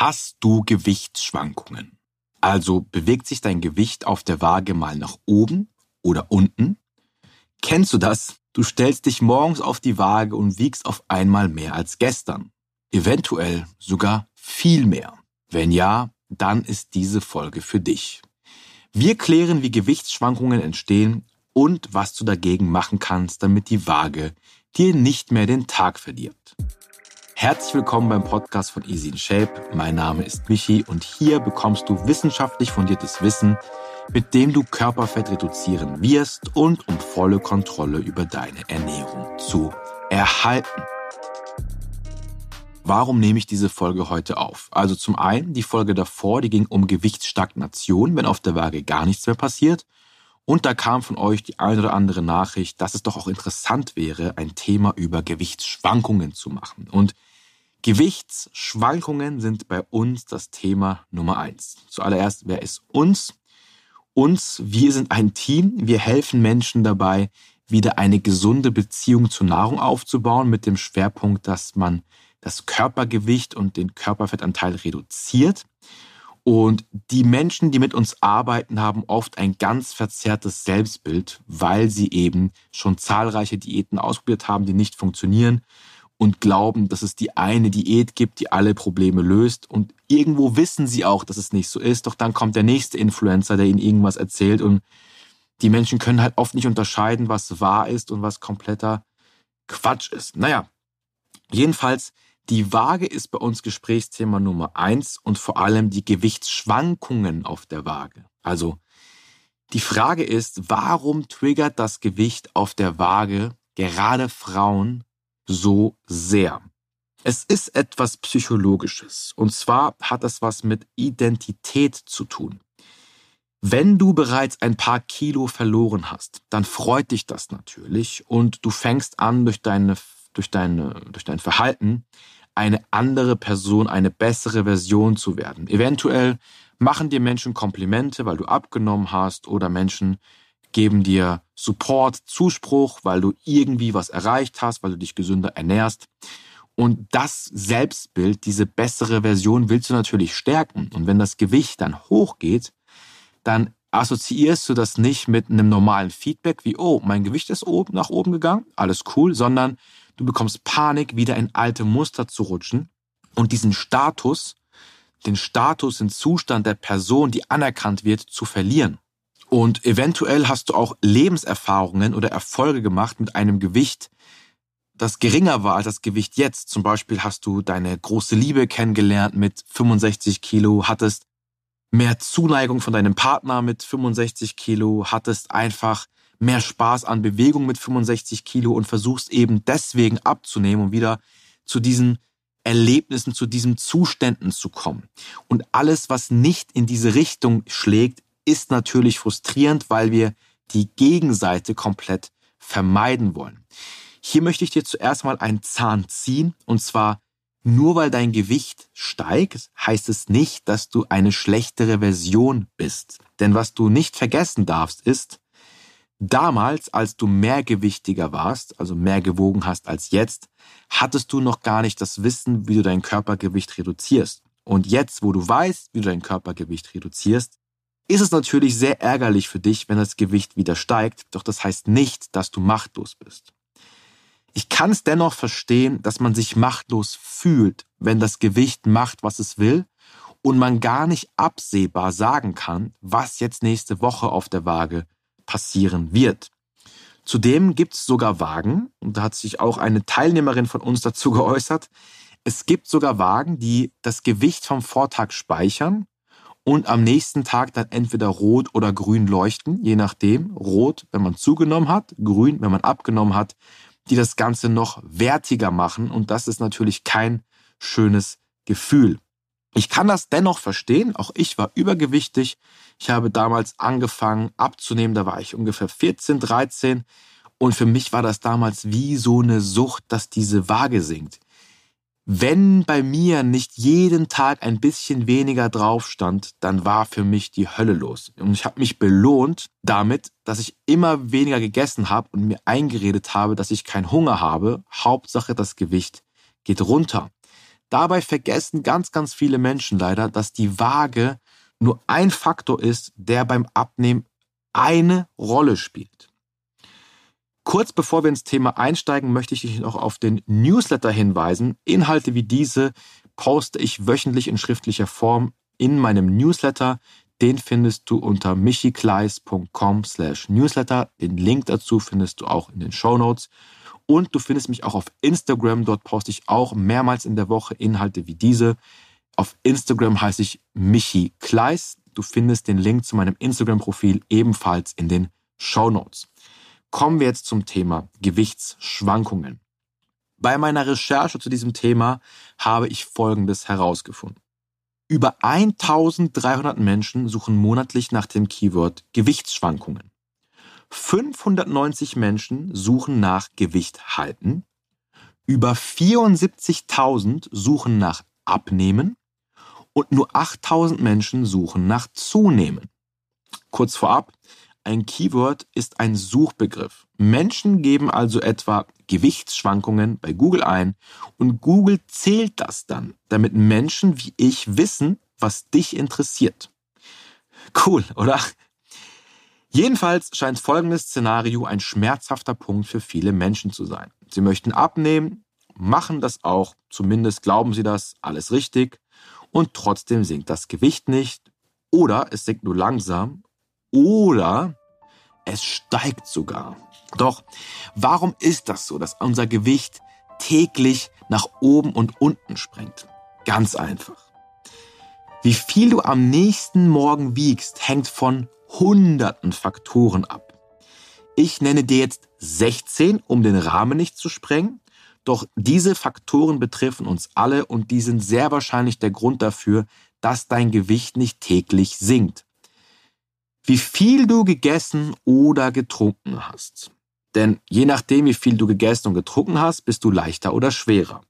Hast du Gewichtsschwankungen? Also bewegt sich dein Gewicht auf der Waage mal nach oben oder unten? Kennst du das? Du stellst dich morgens auf die Waage und wiegst auf einmal mehr als gestern. Eventuell sogar viel mehr. Wenn ja, dann ist diese Folge für dich. Wir klären, wie Gewichtsschwankungen entstehen und was du dagegen machen kannst, damit die Waage dir nicht mehr den Tag verliert. Herzlich willkommen beim Podcast von Easy in Shape. Mein Name ist Michi und hier bekommst du wissenschaftlich fundiertes Wissen, mit dem du Körperfett reduzieren wirst und um volle Kontrolle über deine Ernährung zu erhalten. Warum nehme ich diese Folge heute auf? Also zum einen, die Folge davor, die ging um Gewichtsstagnation, wenn auf der Waage gar nichts mehr passiert. Und da kam von euch die eine oder andere Nachricht, dass es doch auch interessant wäre, ein Thema über Gewichtsschwankungen zu machen. Und Gewichtsschwankungen sind bei uns das Thema Nummer eins. Zuallererst, wer ist uns? Uns, wir sind ein Team. Wir helfen Menschen dabei, wieder eine gesunde Beziehung zur Nahrung aufzubauen mit dem Schwerpunkt, dass man das Körpergewicht und den Körperfettanteil reduziert. Und die Menschen, die mit uns arbeiten, haben oft ein ganz verzerrtes Selbstbild, weil sie eben schon zahlreiche Diäten ausprobiert haben, die nicht funktionieren und glauben, dass es die eine Diät gibt, die alle Probleme löst. Und irgendwo wissen sie auch, dass es nicht so ist. Doch dann kommt der nächste Influencer, der ihnen irgendwas erzählt. Und die Menschen können halt oft nicht unterscheiden, was wahr ist und was kompletter Quatsch ist. Naja, jedenfalls, die Waage ist bei uns Gesprächsthema Nummer eins und vor allem die Gewichtsschwankungen auf der Waage. Also, die Frage ist, warum triggert das Gewicht auf der Waage gerade Frauen so sehr. Es ist etwas Psychologisches. Und zwar hat das was mit Identität zu tun. Wenn du bereits ein paar Kilo verloren hast, dann freut dich das natürlich und du fängst an, durch, deine, durch, deine, durch dein Verhalten eine andere Person, eine bessere Version zu werden. Eventuell machen dir Menschen Komplimente, weil du abgenommen hast oder Menschen geben dir Support, Zuspruch, weil du irgendwie was erreicht hast, weil du dich gesünder ernährst. Und das Selbstbild, diese bessere Version willst du natürlich stärken. Und wenn das Gewicht dann hochgeht, dann assoziierst du das nicht mit einem normalen Feedback wie, oh, mein Gewicht ist oben, nach oben gegangen, alles cool, sondern du bekommst Panik, wieder in alte Muster zu rutschen und diesen Status, den Status, den Zustand der Person, die anerkannt wird, zu verlieren. Und eventuell hast du auch Lebenserfahrungen oder Erfolge gemacht mit einem Gewicht, das geringer war als das Gewicht jetzt. Zum Beispiel hast du deine große Liebe kennengelernt mit 65 Kilo, hattest mehr Zuneigung von deinem Partner mit 65 Kilo, hattest einfach mehr Spaß an Bewegung mit 65 Kilo und versuchst eben deswegen abzunehmen und wieder zu diesen Erlebnissen, zu diesen Zuständen zu kommen. Und alles, was nicht in diese Richtung schlägt, ist natürlich frustrierend, weil wir die Gegenseite komplett vermeiden wollen. Hier möchte ich dir zuerst mal einen Zahn ziehen und zwar nur weil dein Gewicht steigt, heißt es nicht, dass du eine schlechtere Version bist. Denn was du nicht vergessen darfst, ist, damals, als du mehrgewichtiger warst, also mehr gewogen hast als jetzt, hattest du noch gar nicht das Wissen, wie du dein Körpergewicht reduzierst. Und jetzt, wo du weißt, wie du dein Körpergewicht reduzierst, ist es natürlich sehr ärgerlich für dich, wenn das Gewicht wieder steigt, doch das heißt nicht, dass du machtlos bist. Ich kann es dennoch verstehen, dass man sich machtlos fühlt, wenn das Gewicht macht, was es will und man gar nicht absehbar sagen kann, was jetzt nächste Woche auf der Waage passieren wird. Zudem gibt es sogar Wagen, und da hat sich auch eine Teilnehmerin von uns dazu geäußert, es gibt sogar Wagen, die das Gewicht vom Vortag speichern und am nächsten Tag dann entweder rot oder grün leuchten, je nachdem. Rot, wenn man zugenommen hat, grün, wenn man abgenommen hat, die das Ganze noch wertiger machen und das ist natürlich kein schönes Gefühl. Ich kann das dennoch verstehen, auch ich war übergewichtig. Ich habe damals angefangen abzunehmen, da war ich ungefähr 14, 13 und für mich war das damals wie so eine Sucht, dass diese Waage sinkt. Wenn bei mir nicht jeden Tag ein bisschen weniger drauf stand, dann war für mich die Hölle los. Und ich habe mich belohnt damit, dass ich immer weniger gegessen habe und mir eingeredet habe, dass ich keinen Hunger habe. Hauptsache das Gewicht geht runter. Dabei vergessen ganz, ganz viele Menschen leider, dass die Waage nur ein Faktor ist, der beim Abnehmen eine Rolle spielt. Kurz bevor wir ins Thema einsteigen, möchte ich dich noch auf den Newsletter hinweisen. Inhalte wie diese poste ich wöchentlich in schriftlicher Form in meinem Newsletter. Den findest du unter michikleis.com slash newsletter. Den Link dazu findest du auch in den Show Notes. Und du findest mich auch auf Instagram. Dort poste ich auch mehrmals in der Woche Inhalte wie diese. Auf Instagram heiße ich Michi Kleis. Du findest den Link zu meinem Instagram-Profil ebenfalls in den Show Notes. Kommen wir jetzt zum Thema Gewichtsschwankungen. Bei meiner Recherche zu diesem Thema habe ich Folgendes herausgefunden. Über 1300 Menschen suchen monatlich nach dem Keyword Gewichtsschwankungen. 590 Menschen suchen nach Gewicht halten. Über 74.000 suchen nach Abnehmen und nur 8000 Menschen suchen nach Zunehmen. Kurz vorab, ein Keyword ist ein Suchbegriff. Menschen geben also etwa Gewichtsschwankungen bei Google ein und Google zählt das dann, damit Menschen wie ich wissen, was dich interessiert. Cool, oder? Jedenfalls scheint folgendes Szenario ein schmerzhafter Punkt für viele Menschen zu sein. Sie möchten abnehmen, machen das auch, zumindest glauben sie das, alles richtig, und trotzdem sinkt das Gewicht nicht oder es sinkt nur langsam oder es steigt sogar. Doch warum ist das so, dass unser Gewicht täglich nach oben und unten springt? Ganz einfach. Wie viel du am nächsten Morgen wiegst, hängt von hunderten Faktoren ab. Ich nenne dir jetzt 16, um den Rahmen nicht zu sprengen. Doch diese Faktoren betreffen uns alle und die sind sehr wahrscheinlich der Grund dafür, dass dein Gewicht nicht täglich sinkt. Wie viel du gegessen oder getrunken hast. Denn je nachdem, wie viel du gegessen und getrunken hast, bist du leichter oder schwerer.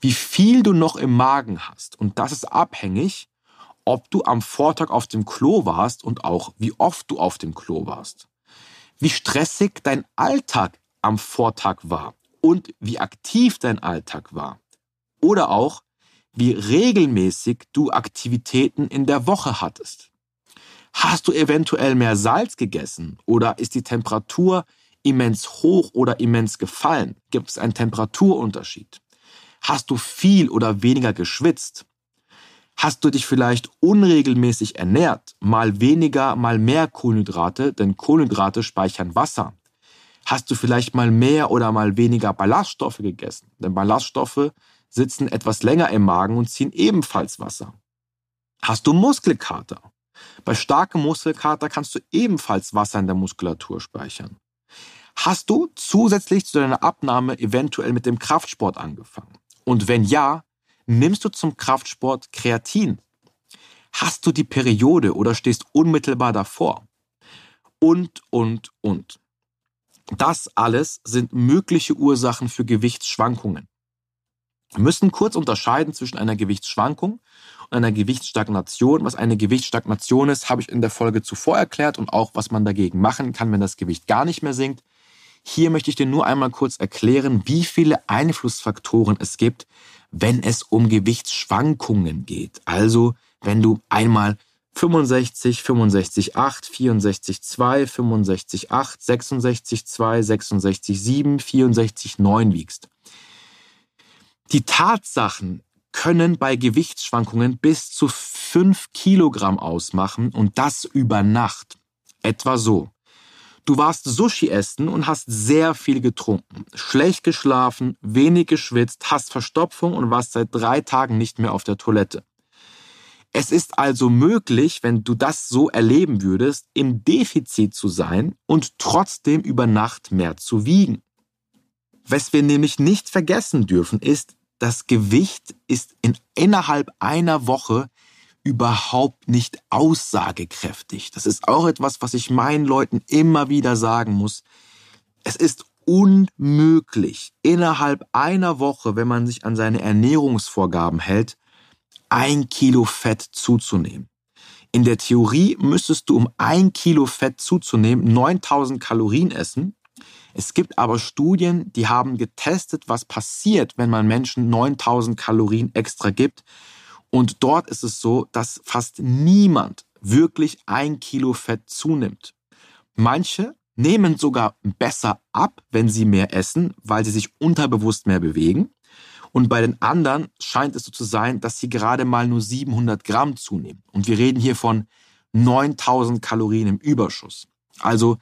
Wie viel du noch im Magen hast. Und das ist abhängig, ob du am Vortag auf dem Klo warst und auch wie oft du auf dem Klo warst. Wie stressig dein Alltag am Vortag war und wie aktiv dein Alltag war. Oder auch, wie regelmäßig du Aktivitäten in der Woche hattest. Hast du eventuell mehr Salz gegessen oder ist die Temperatur immens hoch oder immens gefallen? Gibt es einen Temperaturunterschied? Hast du viel oder weniger geschwitzt? Hast du dich vielleicht unregelmäßig ernährt? Mal weniger, mal mehr Kohlenhydrate, denn Kohlenhydrate speichern Wasser. Hast du vielleicht mal mehr oder mal weniger Ballaststoffe gegessen? Denn Ballaststoffe sitzen etwas länger im Magen und ziehen ebenfalls Wasser. Hast du Muskelkater? Bei starkem Muskelkater kannst du ebenfalls Wasser in der Muskulatur speichern. Hast du zusätzlich zu deiner Abnahme eventuell mit dem Kraftsport angefangen? Und wenn ja, nimmst du zum Kraftsport Kreatin? Hast du die Periode oder stehst unmittelbar davor? Und, und, und. Das alles sind mögliche Ursachen für Gewichtsschwankungen. Wir müssen kurz unterscheiden zwischen einer Gewichtsschwankung und einer Gewichtsstagnation. Was eine Gewichtsstagnation ist, habe ich in der Folge zuvor erklärt und auch, was man dagegen machen kann, wenn das Gewicht gar nicht mehr sinkt. Hier möchte ich dir nur einmal kurz erklären, wie viele Einflussfaktoren es gibt, wenn es um Gewichtsschwankungen geht. Also, wenn du einmal 65, 65, 8, 64, 2, 65, 8, 66, 2, 66, 7, 64, 9 wiegst. Die Tatsachen können bei Gewichtsschwankungen bis zu 5 Kilogramm ausmachen und das über Nacht. Etwa so. Du warst Sushi essen und hast sehr viel getrunken, schlecht geschlafen, wenig geschwitzt, hast Verstopfung und warst seit drei Tagen nicht mehr auf der Toilette. Es ist also möglich, wenn du das so erleben würdest, im Defizit zu sein und trotzdem über Nacht mehr zu wiegen. Was wir nämlich nicht vergessen dürfen, ist, das Gewicht ist in innerhalb einer Woche überhaupt nicht aussagekräftig. Das ist auch etwas, was ich meinen Leuten immer wieder sagen muss. Es ist unmöglich, innerhalb einer Woche, wenn man sich an seine Ernährungsvorgaben hält, ein Kilo Fett zuzunehmen. In der Theorie müsstest du, um ein Kilo Fett zuzunehmen, 9000 Kalorien essen. Es gibt aber Studien, die haben getestet, was passiert, wenn man Menschen 9000 Kalorien extra gibt. Und dort ist es so, dass fast niemand wirklich ein Kilo Fett zunimmt. Manche nehmen sogar besser ab, wenn sie mehr essen, weil sie sich unterbewusst mehr bewegen. Und bei den anderen scheint es so zu sein, dass sie gerade mal nur 700 Gramm zunehmen. Und wir reden hier von 9000 Kalorien im Überschuss. Also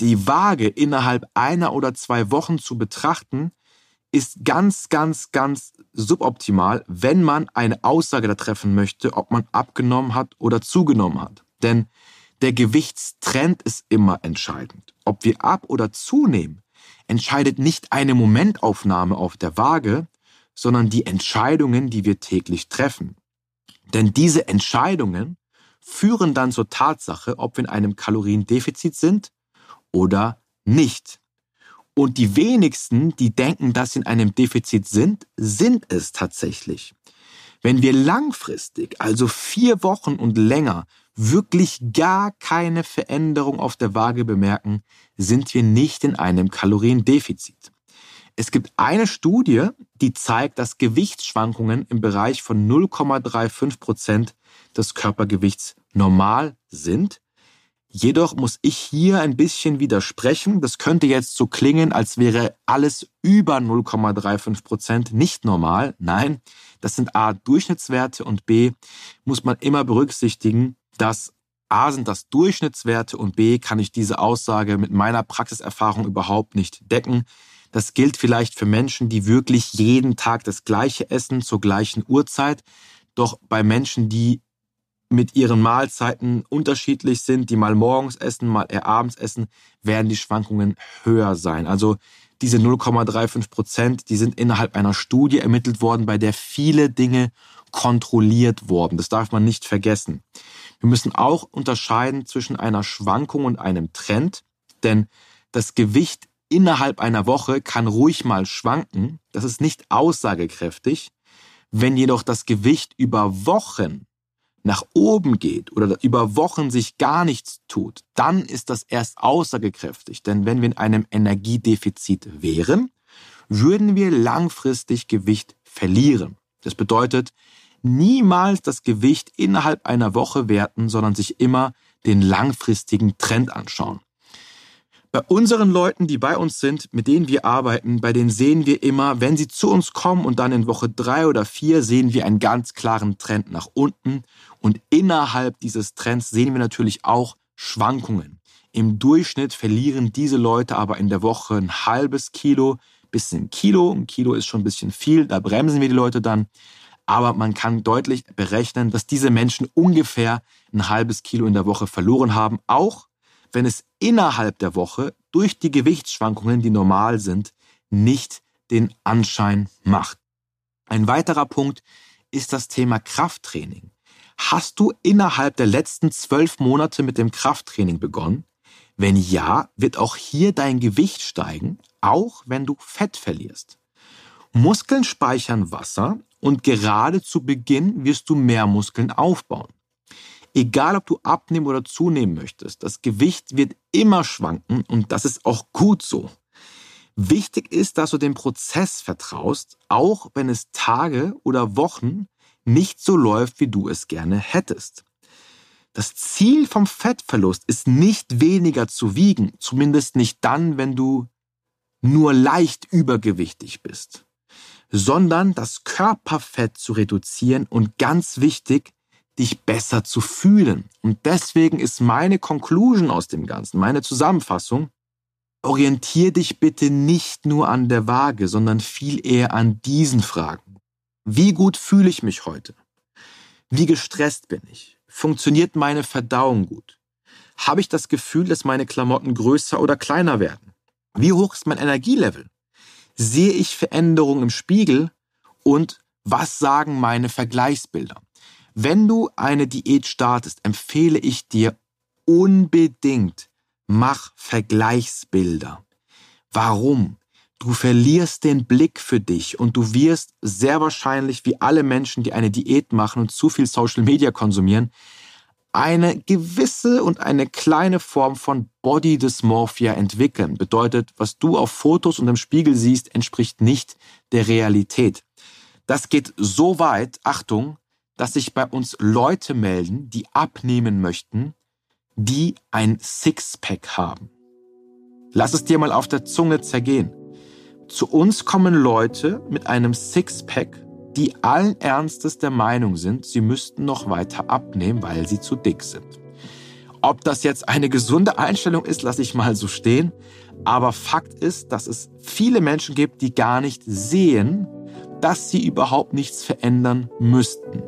die Waage innerhalb einer oder zwei Wochen zu betrachten, ist ganz, ganz, ganz suboptimal, wenn man eine Aussage da treffen möchte, ob man abgenommen hat oder zugenommen hat. Denn der Gewichtstrend ist immer entscheidend. Ob wir ab oder zunehmen, entscheidet nicht eine Momentaufnahme auf der Waage, sondern die Entscheidungen, die wir täglich treffen. Denn diese Entscheidungen führen dann zur Tatsache, ob wir in einem Kaloriendefizit sind oder nicht. Und die wenigsten, die denken, dass sie in einem Defizit sind, sind es tatsächlich. Wenn wir langfristig, also vier Wochen und länger, wirklich gar keine Veränderung auf der Waage bemerken, sind wir nicht in einem Kaloriendefizit. Es gibt eine Studie, die zeigt, dass Gewichtsschwankungen im Bereich von 0,35 Prozent des Körpergewichts normal sind. Jedoch muss ich hier ein bisschen widersprechen. Das könnte jetzt so klingen, als wäre alles über 0,35 Prozent nicht normal. Nein, das sind A Durchschnittswerte und B muss man immer berücksichtigen, dass A sind das Durchschnittswerte und B kann ich diese Aussage mit meiner Praxiserfahrung überhaupt nicht decken. Das gilt vielleicht für Menschen, die wirklich jeden Tag das gleiche essen zur gleichen Uhrzeit. Doch bei Menschen, die mit ihren Mahlzeiten unterschiedlich sind, die mal morgens essen, mal eher abends essen, werden die Schwankungen höher sein. Also diese 0,35 Prozent, die sind innerhalb einer Studie ermittelt worden, bei der viele Dinge kontrolliert wurden. Das darf man nicht vergessen. Wir müssen auch unterscheiden zwischen einer Schwankung und einem Trend, denn das Gewicht innerhalb einer Woche kann ruhig mal schwanken. Das ist nicht aussagekräftig. Wenn jedoch das Gewicht über Wochen nach oben geht oder über Wochen sich gar nichts tut, dann ist das erst aussagekräftig. Denn wenn wir in einem Energiedefizit wären, würden wir langfristig Gewicht verlieren. Das bedeutet, niemals das Gewicht innerhalb einer Woche werten, sondern sich immer den langfristigen Trend anschauen. Bei unseren Leuten, die bei uns sind, mit denen wir arbeiten, bei denen sehen wir immer, wenn sie zu uns kommen und dann in Woche drei oder vier sehen wir einen ganz klaren Trend nach unten. Und innerhalb dieses Trends sehen wir natürlich auch Schwankungen. Im Durchschnitt verlieren diese Leute aber in der Woche ein halbes Kilo bis ein Kilo. Ein Kilo ist schon ein bisschen viel, da bremsen wir die Leute dann. Aber man kann deutlich berechnen, dass diese Menschen ungefähr ein halbes Kilo in der Woche verloren haben, auch wenn es innerhalb der Woche durch die Gewichtsschwankungen, die normal sind, nicht den Anschein macht. Ein weiterer Punkt ist das Thema Krafttraining. Hast du innerhalb der letzten zwölf Monate mit dem Krafttraining begonnen? Wenn ja, wird auch hier dein Gewicht steigen, auch wenn du Fett verlierst. Muskeln speichern Wasser und gerade zu Beginn wirst du mehr Muskeln aufbauen. Egal, ob du abnehmen oder zunehmen möchtest, das Gewicht wird immer schwanken und das ist auch gut so. Wichtig ist, dass du dem Prozess vertraust, auch wenn es Tage oder Wochen nicht so läuft, wie du es gerne hättest. Das Ziel vom Fettverlust ist nicht weniger zu wiegen, zumindest nicht dann, wenn du nur leicht übergewichtig bist, sondern das Körperfett zu reduzieren und ganz wichtig, dich besser zu fühlen. Und deswegen ist meine Conclusion aus dem Ganzen, meine Zusammenfassung, orientier dich bitte nicht nur an der Waage, sondern viel eher an diesen Fragen. Wie gut fühle ich mich heute? Wie gestresst bin ich? Funktioniert meine Verdauung gut? Habe ich das Gefühl, dass meine Klamotten größer oder kleiner werden? Wie hoch ist mein Energielevel? Sehe ich Veränderungen im Spiegel? Und was sagen meine Vergleichsbilder? Wenn du eine Diät startest, empfehle ich dir unbedingt, mach Vergleichsbilder. Warum? Du verlierst den Blick für dich und du wirst sehr wahrscheinlich, wie alle Menschen, die eine Diät machen und zu viel Social Media konsumieren, eine gewisse und eine kleine Form von Body Dysmorphia entwickeln. Bedeutet, was du auf Fotos und im Spiegel siehst, entspricht nicht der Realität. Das geht so weit, Achtung, dass sich bei uns Leute melden, die abnehmen möchten, die ein Sixpack haben. Lass es dir mal auf der Zunge zergehen. Zu uns kommen Leute mit einem Sixpack, die allen Ernstes der Meinung sind, sie müssten noch weiter abnehmen, weil sie zu dick sind. Ob das jetzt eine gesunde Einstellung ist, lasse ich mal so stehen. Aber Fakt ist, dass es viele Menschen gibt, die gar nicht sehen, dass sie überhaupt nichts verändern müssten.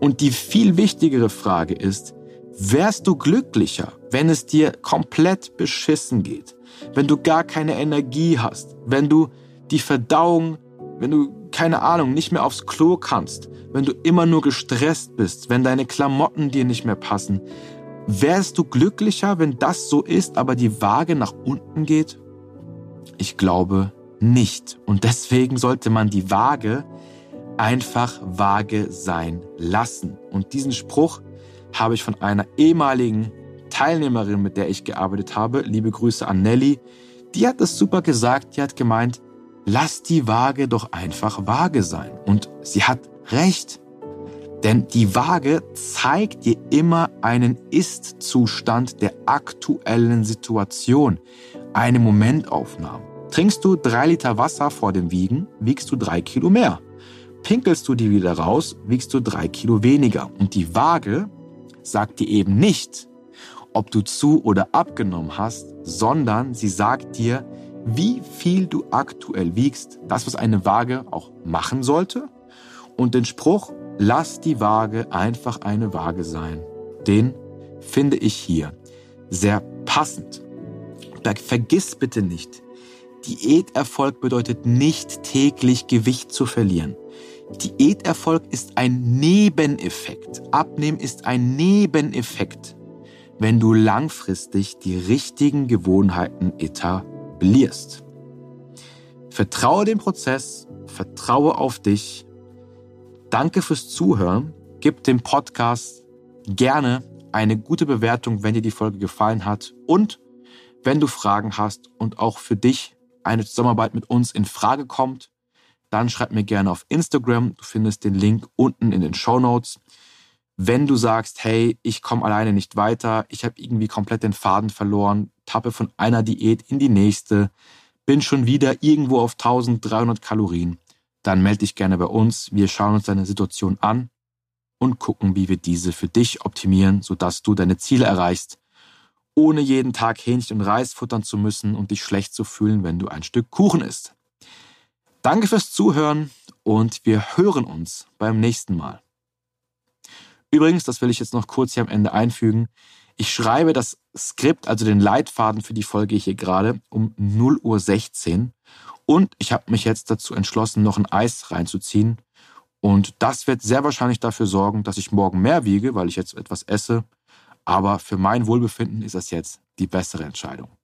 Und die viel wichtigere Frage ist, wärst du glücklicher, wenn es dir komplett beschissen geht, wenn du gar keine Energie hast, wenn du die Verdauung, wenn du keine Ahnung, nicht mehr aufs Klo kannst, wenn du immer nur gestresst bist, wenn deine Klamotten dir nicht mehr passen, wärst du glücklicher, wenn das so ist, aber die Waage nach unten geht? Ich glaube nicht. Und deswegen sollte man die Waage einfach vage sein lassen. Und diesen Spruch habe ich von einer ehemaligen Teilnehmerin, mit der ich gearbeitet habe, liebe Grüße an Nelly, die hat es super gesagt, die hat gemeint, lass die Waage doch einfach vage sein. Und sie hat recht. Denn die Waage zeigt dir immer einen Ist-Zustand der aktuellen Situation, eine Momentaufnahme. Trinkst du drei Liter Wasser vor dem Wiegen, wiegst du drei Kilo mehr. Pinkelst du die wieder raus, wiegst du drei Kilo weniger. Und die Waage sagt dir eben nicht, ob du zu oder abgenommen hast, sondern sie sagt dir, wie viel du aktuell wiegst, das, was eine Waage auch machen sollte. Und den Spruch, lass die Waage einfach eine Waage sein, den finde ich hier sehr passend. Vergiss bitte nicht, Diäterfolg bedeutet nicht täglich Gewicht zu verlieren. Diäterfolg ist ein Nebeneffekt. Abnehmen ist ein Nebeneffekt, wenn du langfristig die richtigen Gewohnheiten etablierst. Vertraue dem Prozess, vertraue auf dich. Danke fürs Zuhören. Gib dem Podcast gerne eine gute Bewertung, wenn dir die Folge gefallen hat. Und wenn du Fragen hast und auch für dich eine Zusammenarbeit mit uns in Frage kommt, dann schreib mir gerne auf Instagram. Du findest den Link unten in den Show Notes. Wenn du sagst, hey, ich komme alleine nicht weiter, ich habe irgendwie komplett den Faden verloren, tappe von einer Diät in die nächste, bin schon wieder irgendwo auf 1300 Kalorien, dann melde dich gerne bei uns. Wir schauen uns deine Situation an und gucken, wie wir diese für dich optimieren, sodass du deine Ziele erreichst, ohne jeden Tag Hähnchen und Reis futtern zu müssen und dich schlecht zu fühlen, wenn du ein Stück Kuchen isst. Danke fürs Zuhören und wir hören uns beim nächsten Mal. Übrigens, das will ich jetzt noch kurz hier am Ende einfügen. Ich schreibe das Skript, also den Leitfaden für die Folge hier gerade um 0.16 Uhr und ich habe mich jetzt dazu entschlossen, noch ein Eis reinzuziehen. Und das wird sehr wahrscheinlich dafür sorgen, dass ich morgen mehr wiege, weil ich jetzt etwas esse. Aber für mein Wohlbefinden ist das jetzt die bessere Entscheidung.